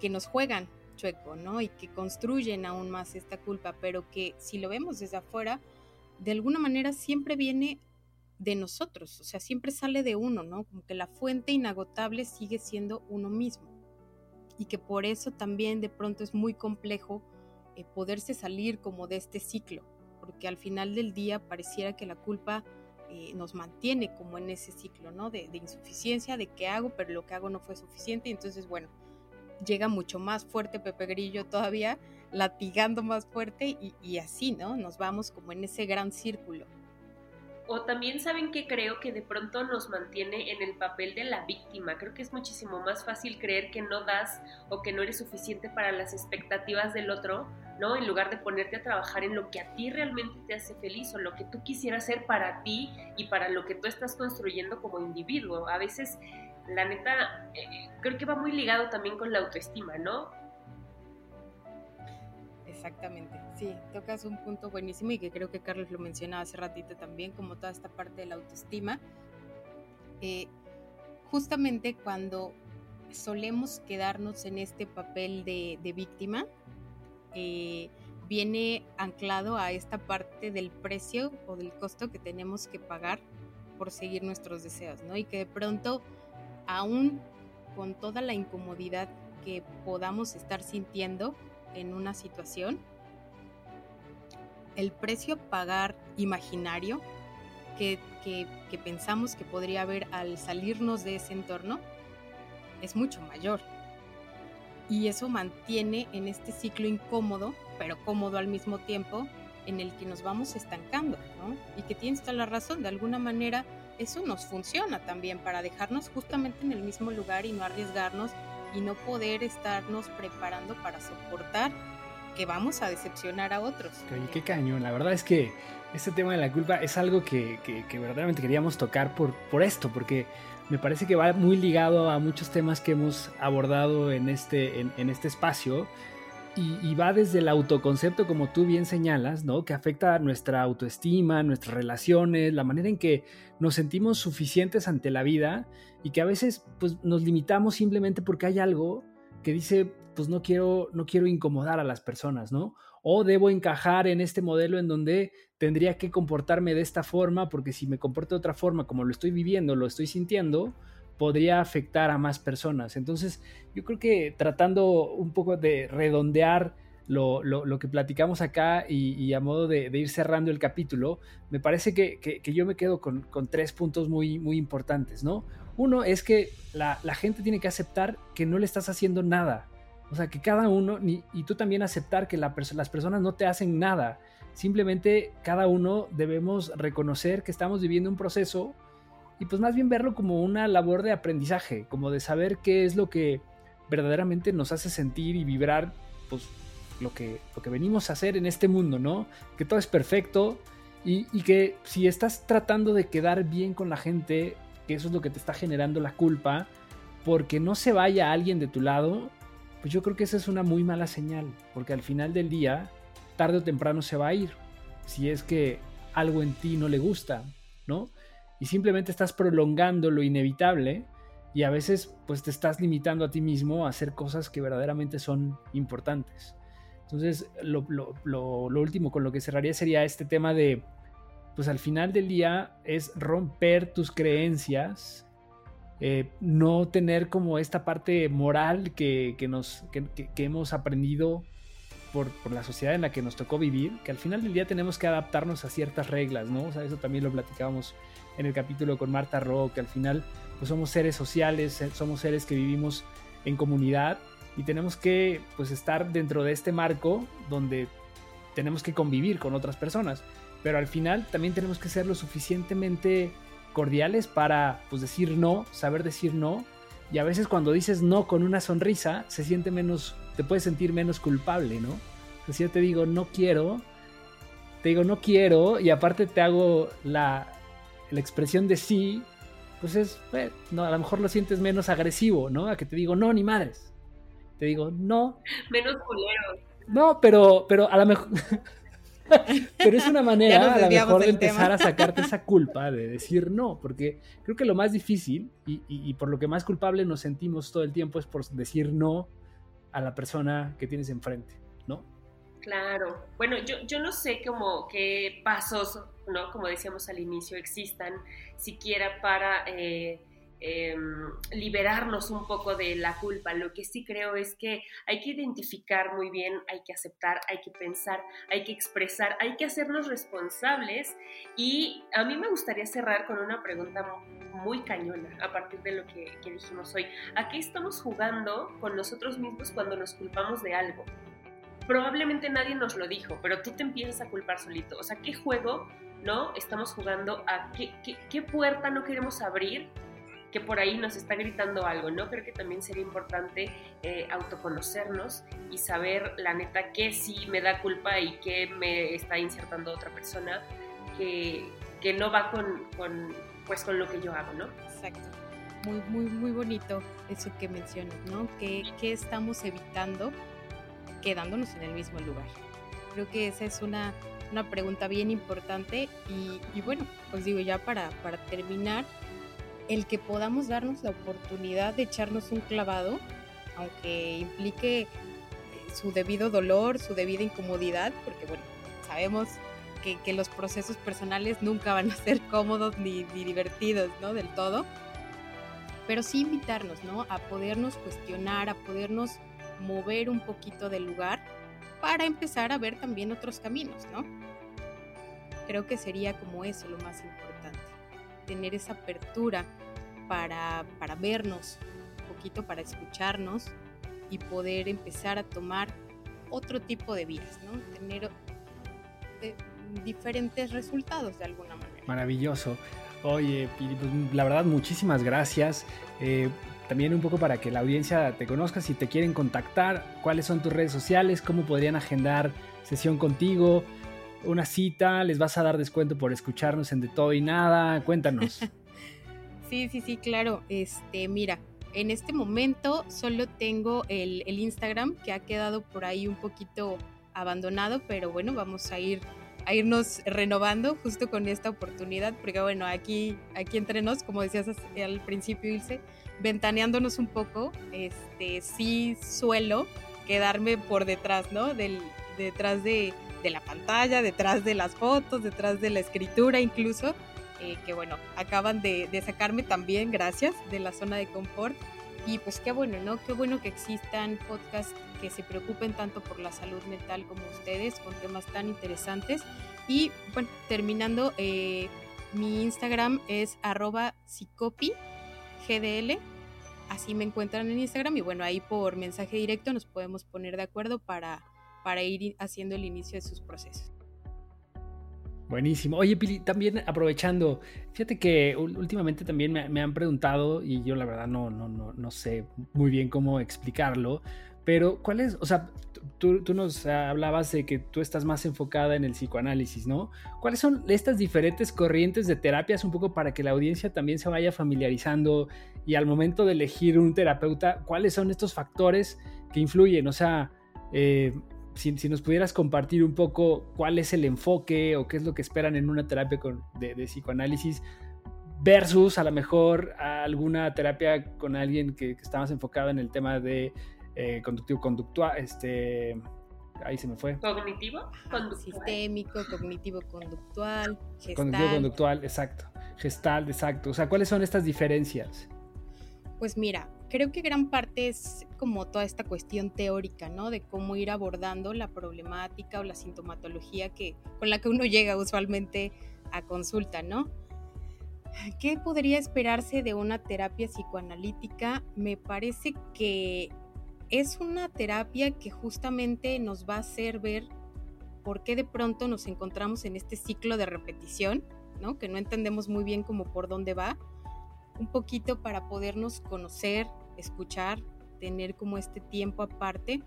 Speaker 3: Que, nos juegan chueco, ¿no? Y que construyen aún más esta culpa, pero que si lo vemos desde afuera, de alguna manera siempre viene de nosotros, o sea, siempre sale de uno, ¿no? Como que la fuente inagotable sigue siendo uno mismo. Y que por eso también de pronto es muy complejo eh, poderse salir como de este ciclo, porque al final del día pareciera que la culpa eh, nos mantiene como en ese ciclo, ¿no? De, insuficiencia, de qué hago, pero lo que hago no fue suficiente, y entonces, bueno, llega mucho más fuerte Pepe Grillo todavía, latigando más fuerte y, así, ¿no? Nos vamos como en ese gran círculo.
Speaker 1: O también saben que creo que de pronto nos mantiene en el papel de la víctima. Creo que es muchísimo más fácil creer que no das o que no eres suficiente para las expectativas del otro, ¿no? En lugar de ponerte a trabajar en lo que a ti realmente te hace feliz o lo que tú quisieras hacer para ti y para lo que tú estás construyendo como individuo. A veces la neta, eh, creo que va muy ligado también con la autoestima, ¿no?
Speaker 3: Exactamente, sí, tocas un punto buenísimo y que creo que Carlos lo mencionaba hace ratito también, como toda esta parte de la autoestima. Eh, justamente cuando solemos quedarnos en este papel de, víctima, eh, viene anclado a esta parte del precio o del costo que tenemos que pagar por seguir nuestros deseos, ¿no? Y que de pronto aún con toda la incomodidad que podamos estar sintiendo en una situación, el precio pagar imaginario que, pensamos que podría haber al salirnos de ese entorno es mucho mayor. Y eso mantiene en este ciclo incómodo, pero cómodo al mismo tiempo, en el que nos vamos estancando, ¿no? Y que tienes toda la razón, de alguna manera eso nos funciona también para dejarnos justamente en el mismo lugar y no arriesgarnos y no poder estarnos preparando para soportar que vamos a decepcionar a otros.
Speaker 2: Oye, qué cañón. La verdad es que este tema de la culpa es algo que, verdaderamente queríamos tocar por, por esto, porque me parece que va muy ligado a muchos temas que hemos abordado en este, en, este espacio y, va desde el autoconcepto, como tú bien señalas, ¿no? Que afecta a nuestra autoestima, nuestras relaciones, la manera en que nos sentimos suficientes ante la vida y que a veces pues, nos limitamos simplemente porque hay algo que dice, pues no quiero, no quiero incomodar a las personas, ¿no? O debo encajar en este modelo en donde tendría que comportarme de esta forma, porque si me comporto de otra forma, como lo estoy viviendo, lo estoy sintiendo, podría afectar a más personas. Entonces, yo creo que tratando un poco de redondear lo, que platicamos acá y, a modo de, ir cerrando el capítulo, me parece que, yo me quedo con, tres puntos muy, muy importantes, ¿no? Uno es que la, gente tiene que aceptar que no le estás haciendo nada. O sea, que cada uno, y tú también aceptar que las personas no te hacen nada. Simplemente cada uno debemos reconocer que estamos viviendo un proceso y pues más bien verlo como una labor de aprendizaje, como de saber qué es lo que verdaderamente nos hace sentir y vibrar, pues lo que, lo que venimos a hacer en este mundo, ¿no? Que todo es perfecto y, y que si estás tratando de quedar bien con la gente, que eso es lo que te está generando la culpa, porque no se vaya alguien de tu lado, pues yo creo que esa es una muy mala señal, porque al final del día, tarde o temprano se va a ir, si es que algo en ti no le gusta, ¿no? y simplemente estás prolongando lo inevitable y a veces pues te estás limitando a ti mismo a hacer cosas que verdaderamente son importantes. Entonces lo, último con lo que cerraría sería este tema de pues al final del día es romper tus creencias, eh, no tener como esta parte moral que, nos, que, hemos aprendido por, por, la sociedad en la que nos tocó vivir, que al final del día tenemos que adaptarnos a ciertas reglas, ¿no? O sea, eso también lo platicábamos en el capítulo con Marta Ro, que al final pues somos seres sociales, somos seres que vivimos en comunidad y tenemos que pues estar dentro de este marco donde tenemos que convivir con otras personas, pero al final también tenemos que ser lo suficientemente cordiales para pues decir no, saber decir no y a veces cuando dices no con una sonrisa se siente menos, te puedes sentir menos culpable, ¿no? si yo te digo no quiero, te digo no quiero y aparte te hago la, la expresión de sí, pues es, eh, no, a lo mejor lo sientes menos agresivo, ¿no? A que te digo, no, ni madres. Te digo, no.
Speaker 1: Menos culero.
Speaker 2: No, pero, pero a lo mejor... pero es una manera a lo mejor de empezar a sacarte esa culpa de decir no, porque creo que lo más difícil y, y, por lo que más culpable nos sentimos todo el tiempo es por decir no a la persona que tienes enfrente, ¿no?
Speaker 1: Claro. Bueno, yo, yo no sé cómo qué pasos, ¿no? Como decíamos al inicio, existan siquiera para eh, em, liberarnos un poco de la culpa. Lo que sí creo es que hay que identificar muy bien, hay que aceptar, hay que pensar, hay que expresar, hay que hacernos responsables. Y a mí me gustaría cerrar con una pregunta muy cañona a partir de lo que, que dijimos hoy. ¿A qué estamos jugando con nosotros mismos cuando nos culpamos de algo? probablemente nadie nos lo dijo, pero tú te empiezas a culpar solito. O sea, ¿qué juego, no? Estamos jugando a qué, qué, puerta no queremos abrir que por ahí nos está gritando algo, ¿no? Creo que también sería importante eh, autoconocernos y saber la neta qué sí me da culpa y qué me está insertando otra persona que, que no va con, con, pues, con lo que yo hago, ¿no?
Speaker 3: Exacto. Muy, muy, muy bonito eso que mencionas, ¿no? ¿Qué, qué estamos evitando quedándonos en el mismo lugar? Creo que esa es una, una pregunta bien importante y, bueno, pues digo ya para, para terminar, el que podamos darnos la oportunidad de echarnos un clavado, aunque implique eh, su debido dolor, su debida incomodidad, porque bueno, sabemos que, que los procesos personales nunca van a ser cómodos ni, ni, divertidos, ¿no? Del todo. Pero sí invitarnos, ¿no? A podernos cuestionar, a podernos mover un poquito del lugar para empezar a ver también otros caminos, ¿no? Creo que sería como eso lo más importante, tener esa apertura para, para vernos un poquito, para escucharnos y poder empezar a tomar otro tipo de vías, ¿no? Tener eh, diferentes resultados de alguna manera.
Speaker 2: Maravilloso. Oye, pues, la verdad, muchísimas gracias. Eh, también un poco para que la audiencia te conozca, si te quieren contactar, cuáles son tus redes sociales, cómo podrían agendar sesión contigo, una cita, les vas a dar descuento por escucharnos en De Todo y Nada, cuéntanos.
Speaker 3: sí, sí, sí, claro. Este, mira, en este momento solo tengo el, el Instagram que ha quedado por ahí un poquito abandonado, pero bueno, vamos a ir a irnos renovando justo con esta oportunidad, porque bueno, aquí, aquí entre nos, como decías al principio, Ilse, ventaneándonos un poco, este, sí suelo quedarme por detrás, ¿no? Del, detrás de, de la pantalla, detrás de las fotos, detrás de la escritura incluso, eh, que bueno, acaban de, sacarme también, gracias, de la zona de confort. Y pues qué bueno, ¿no? Qué bueno que existan podcasts que se preocupen tanto por la salud mental como ustedes, con temas tan interesantes. Y bueno, terminando, eh, mi Instagram es arroba gdl así me encuentran en Instagram y bueno, ahí por mensaje directo nos podemos poner de acuerdo para, para ir haciendo el inicio de sus procesos.
Speaker 2: Buenísimo. Oye, Pili, también aprovechando, fíjate que últimamente también me, han preguntado y yo la verdad no, no, no, no sé muy bien cómo explicarlo, pero ¿cuál es? O sea, tú, tú, nos hablabas de que tú estás más enfocada en el psicoanálisis, ¿no? ¿Cuáles son estas diferentes corrientes de terapias un poco para que la audiencia también se vaya familiarizando y al momento de elegir un terapeuta, cuáles son estos factores que influyen? O sea, eh, si, nos pudieras compartir un poco cuál es el enfoque o qué es lo que esperan en una terapia de, psicoanálisis versus a lo mejor alguna terapia con alguien que, está más enfocado en el tema de eh, conductivo conductual, este, ahí se me fue.
Speaker 1: Cognitivo,
Speaker 3: conductual. Sistémico, cognitivo conductual,
Speaker 2: gestal. Cognitivo conductual, exacto. Gestal, exacto. O sea, ¿cuáles son estas diferencias?
Speaker 3: Pues mira, creo que gran parte es como toda esta cuestión teórica, ¿no? De cómo ir abordando la problemática o la sintomatología que, con la que uno llega usualmente a consulta, ¿no? ¿Qué podría esperarse de una terapia psicoanalítica? Me parece que es una terapia que justamente nos va a hacer ver por qué de pronto nos encontramos en este ciclo de repetición, ¿no? Que no entendemos muy bien cómo por dónde va, un poquito para podernos conocer, escuchar, tener como este tiempo aparte.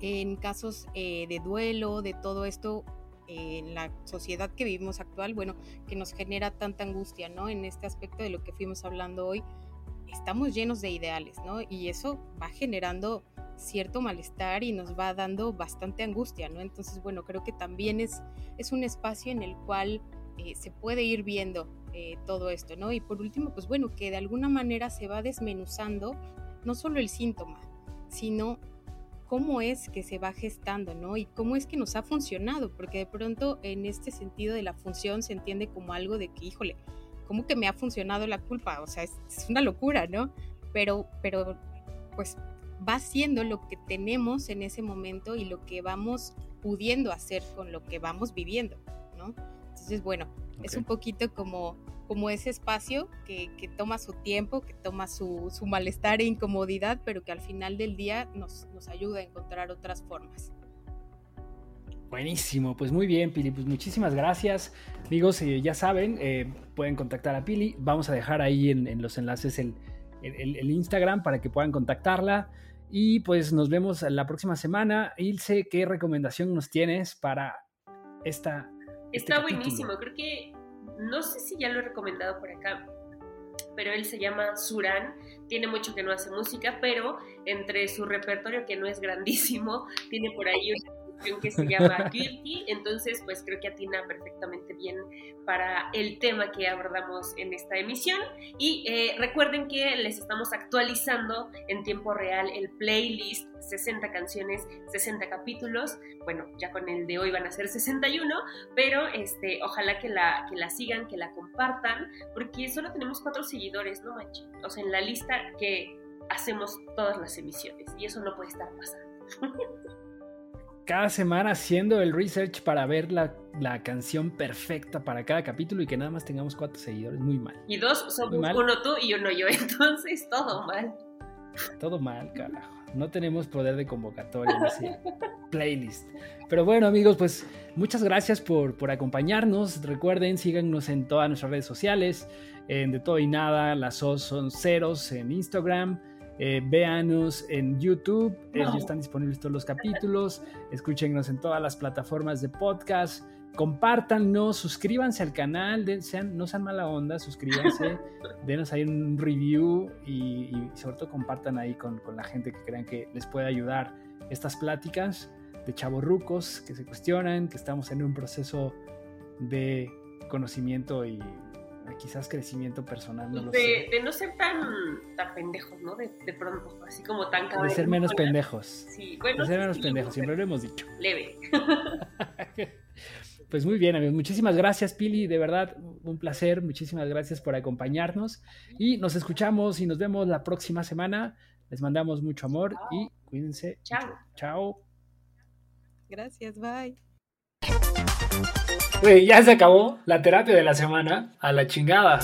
Speaker 3: En casos eh, de duelo, de todo esto, en la sociedad que vivimos actual, bueno, que nos genera tanta angustia, ¿no? En este aspecto de lo que fuimos hablando hoy, estamos llenos de ideales, ¿no? Y eso va generando cierto malestar y nos va dando bastante angustia, ¿no? Entonces, bueno, creo que también es, es un espacio en el cual eh, se puede ir viendo eh, todo esto, ¿no? Y por último, pues bueno, que de alguna manera se va desmenuzando no solo el síntoma, sino cómo es que se va gestando, ¿no? Y cómo es que nos ha funcionado, porque de pronto en este sentido de la función se entiende como algo de que, híjole, ¿cómo que me ha funcionado la culpa? O sea, es, es una locura, ¿no? Pero, pero, pues va siendo lo que tenemos en ese momento y lo que vamos pudiendo hacer con lo que vamos viviendo, ¿no? Entonces, bueno, es un poquito como, como ese espacio que, que toma su tiempo, que toma su, su, malestar e incomodidad, pero que al final del día nos, nos ayuda a encontrar otras formas.
Speaker 2: Buenísimo, pues muy bien, Pili. Pues muchísimas gracias. Amigos, eh, ya saben, eh, pueden contactar a Pili. Vamos a dejar ahí en, en los enlaces el, el, el, Instagram para que puedan contactarla. Y pues nos vemos la próxima semana. Ilse, ¿qué recomendación nos tienes para esta
Speaker 1: este Está buenísimo, creo que, no sé si ya lo he recomendado por acá, pero él se llama Suran, tiene mucho que no hace música, pero entre su repertorio que no es grandísimo, tiene por ahí que se llama Guilty, entonces pues creo que atina perfectamente bien para el tema que abordamos en esta emisión y eh, recuerden que les estamos actualizando en tiempo real el playlist 60 canciones, 60 capítulos, bueno ya con el de hoy van a ser 61, pero este, ojalá que la, que la sigan, que la compartan, porque solo tenemos cuatro seguidores, ¿no manches? O sea, en la lista que hacemos todas las emisiones y eso no puede estar pasando.
Speaker 2: cada semana haciendo el research para ver la, canción perfecta para cada capítulo y que nada más tengamos cuatro seguidores. Muy mal.
Speaker 1: Y dos somos uno tú y uno yo, entonces todo mal.
Speaker 2: Todo mal, carajo. No tenemos poder de convocatoria en ese playlist. Pero bueno, amigos, pues muchas gracias por, por acompañarnos. Recuerden, síganos en todas nuestras redes sociales. En De Todo y Nada, las O son ceros en Instagram. Eh, véanos en YouTube, ya están disponibles todos los capítulos. Escúchenos en todas las plataformas de podcast. compártanos, suscríbanse al canal, sean, no sean mala onda, suscríbanse, denos ahí un review y, sobre todo compartan ahí con, con, la gente que crean que les puede ayudar estas pláticas de chavorrucos que se cuestionan, que estamos en un proceso de conocimiento y quizás crecimiento personal. No
Speaker 1: de, de, no ser tan, tan pendejos, ¿no? De, de pronto, así como tan
Speaker 2: De ser menos pendejos.
Speaker 1: Sí, bueno.
Speaker 2: De ser menos pendejos, siempre lo hemos dicho.
Speaker 1: Leve.
Speaker 2: Pues muy bien, amigos. Muchísimas gracias, Pili. De verdad, un placer. Muchísimas gracias por acompañarnos. Y nos escuchamos y nos vemos la próxima semana. Les mandamos mucho amor y cuídense.
Speaker 1: Chao.
Speaker 2: Chao.
Speaker 3: Gracias, bye.
Speaker 2: Ya se acabó la terapia de la semana. A la chingada.